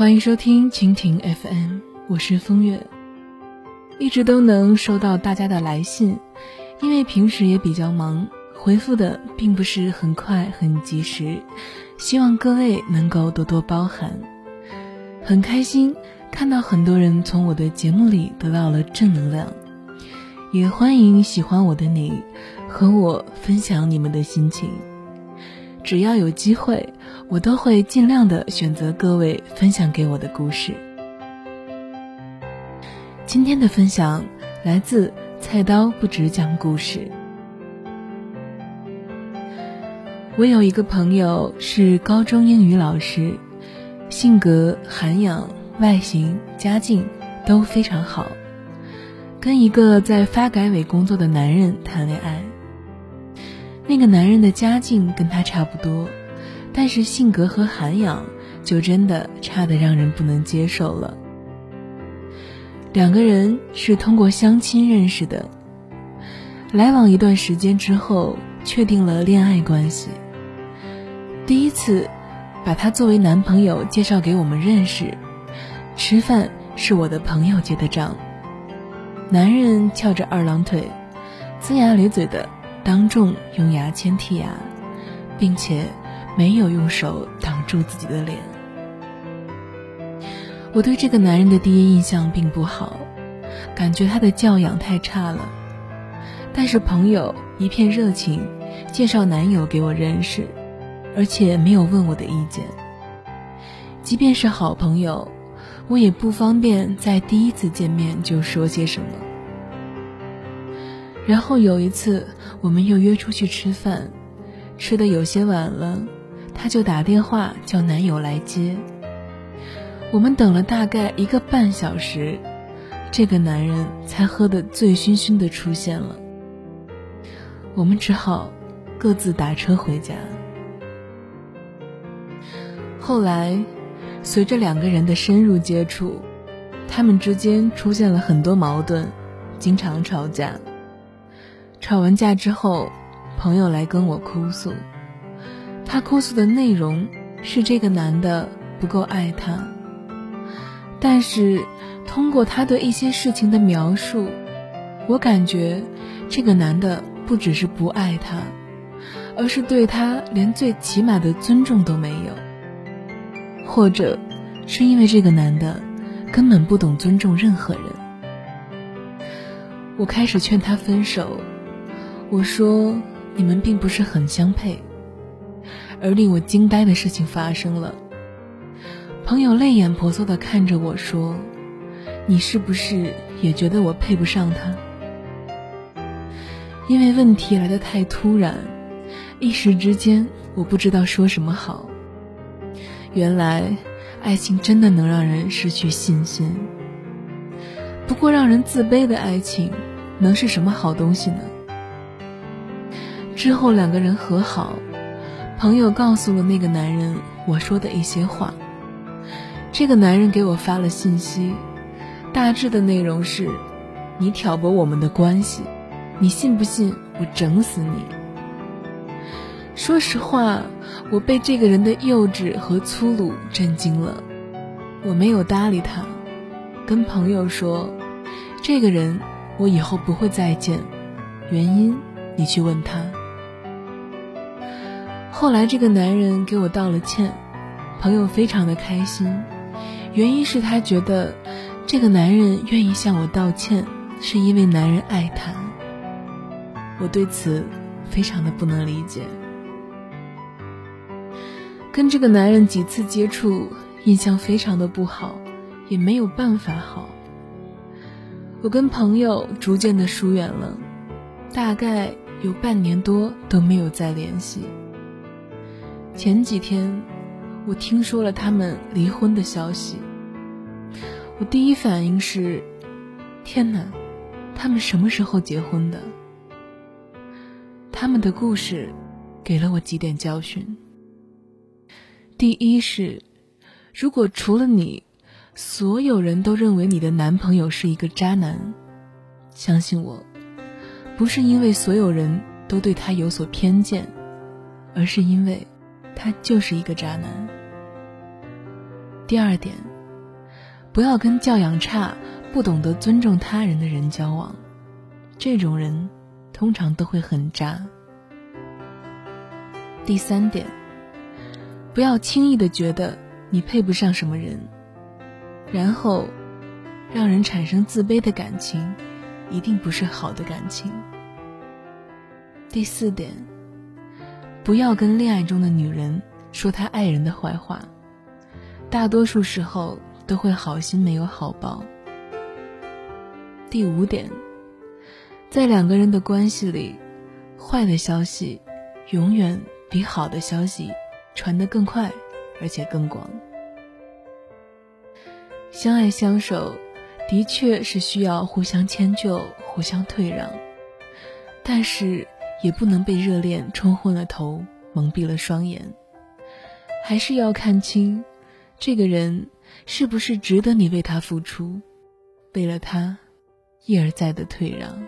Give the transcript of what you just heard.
欢迎收听蜻蜓 FM，我是风月。一直都能收到大家的来信，因为平时也比较忙，回复的并不是很快很及时，希望各位能够多多包涵。很开心看到很多人从我的节目里得到了正能量，也欢迎喜欢我的你和我分享你们的心情。只要有机会，我都会尽量的选择各位分享给我的故事。今天的分享来自菜刀不止讲故事。我有一个朋友是高中英语老师，性格、涵养、外形、家境都非常好，跟一个在发改委工作的男人谈恋爱。那个男人的家境跟他差不多，但是性格和涵养就真的差得让人不能接受了。两个人是通过相亲认识的，来往一段时间之后，确定了恋爱关系。第一次把他作为男朋友介绍给我们认识，吃饭是我的朋友结的账。男人翘着二郎腿，龇牙咧嘴的。当众用牙签剔牙，并且没有用手挡住自己的脸。我对这个男人的第一印象并不好，感觉他的教养太差了。但是朋友一片热情，介绍男友给我认识，而且没有问我的意见。即便是好朋友，我也不方便在第一次见面就说些什么。然后有一次，我们又约出去吃饭，吃的有些晚了，他就打电话叫男友来接。我们等了大概一个半小时，这个男人才喝得醉醺醺的出现了。我们只好各自打车回家。后来，随着两个人的深入接触，他们之间出现了很多矛盾，经常吵架。吵完架之后，朋友来跟我哭诉，他哭诉的内容是这个男的不够爱他。但是通过他对一些事情的描述，我感觉这个男的不只是不爱他，而是对他连最起码的尊重都没有，或者是因为这个男的根本不懂尊重任何人。我开始劝他分手。我说：“你们并不是很相配。”而令我惊呆的事情发生了。朋友泪眼婆娑地看着我说：“你是不是也觉得我配不上他？”因为问题来得太突然，一时之间我不知道说什么好。原来，爱情真的能让人失去信心。不过，让人自卑的爱情，能是什么好东西呢？之后两个人和好，朋友告诉了那个男人我说的一些话。这个男人给我发了信息，大致的内容是：你挑拨我们的关系，你信不信我整死你？说实话，我被这个人的幼稚和粗鲁震惊了。我没有搭理他，跟朋友说：这个人我以后不会再见，原因你去问他。后来，这个男人给我道了歉，朋友非常的开心，原因是他觉得这个男人愿意向我道歉，是因为男人爱他。我对此非常的不能理解。跟这个男人几次接触，印象非常的不好，也没有办法好。我跟朋友逐渐的疏远了，大概有半年多都没有再联系。前几天，我听说了他们离婚的消息。我第一反应是：天哪，他们什么时候结婚的？他们的故事给了我几点教训。第一是，如果除了你，所有人都认为你的男朋友是一个渣男，相信我，不是因为所有人都对他有所偏见，而是因为。他就是一个渣男。第二点，不要跟教养差、不懂得尊重他人的人交往，这种人通常都会很渣。第三点，不要轻易的觉得你配不上什么人，然后让人产生自卑的感情，一定不是好的感情。第四点，不要跟恋爱中的女人说她爱人的坏话，大多数时候都会好心没有好报。第五点，在两个人的关系里，坏的消息永远。比好的消息传得更快，而且更广。相爱相守，的确是需要互相迁就、互相退让，但是也不能被热恋冲昏了头、蒙蔽了双眼。还是要看清，这个人是不是值得你为他付出，为了他一而再的退让。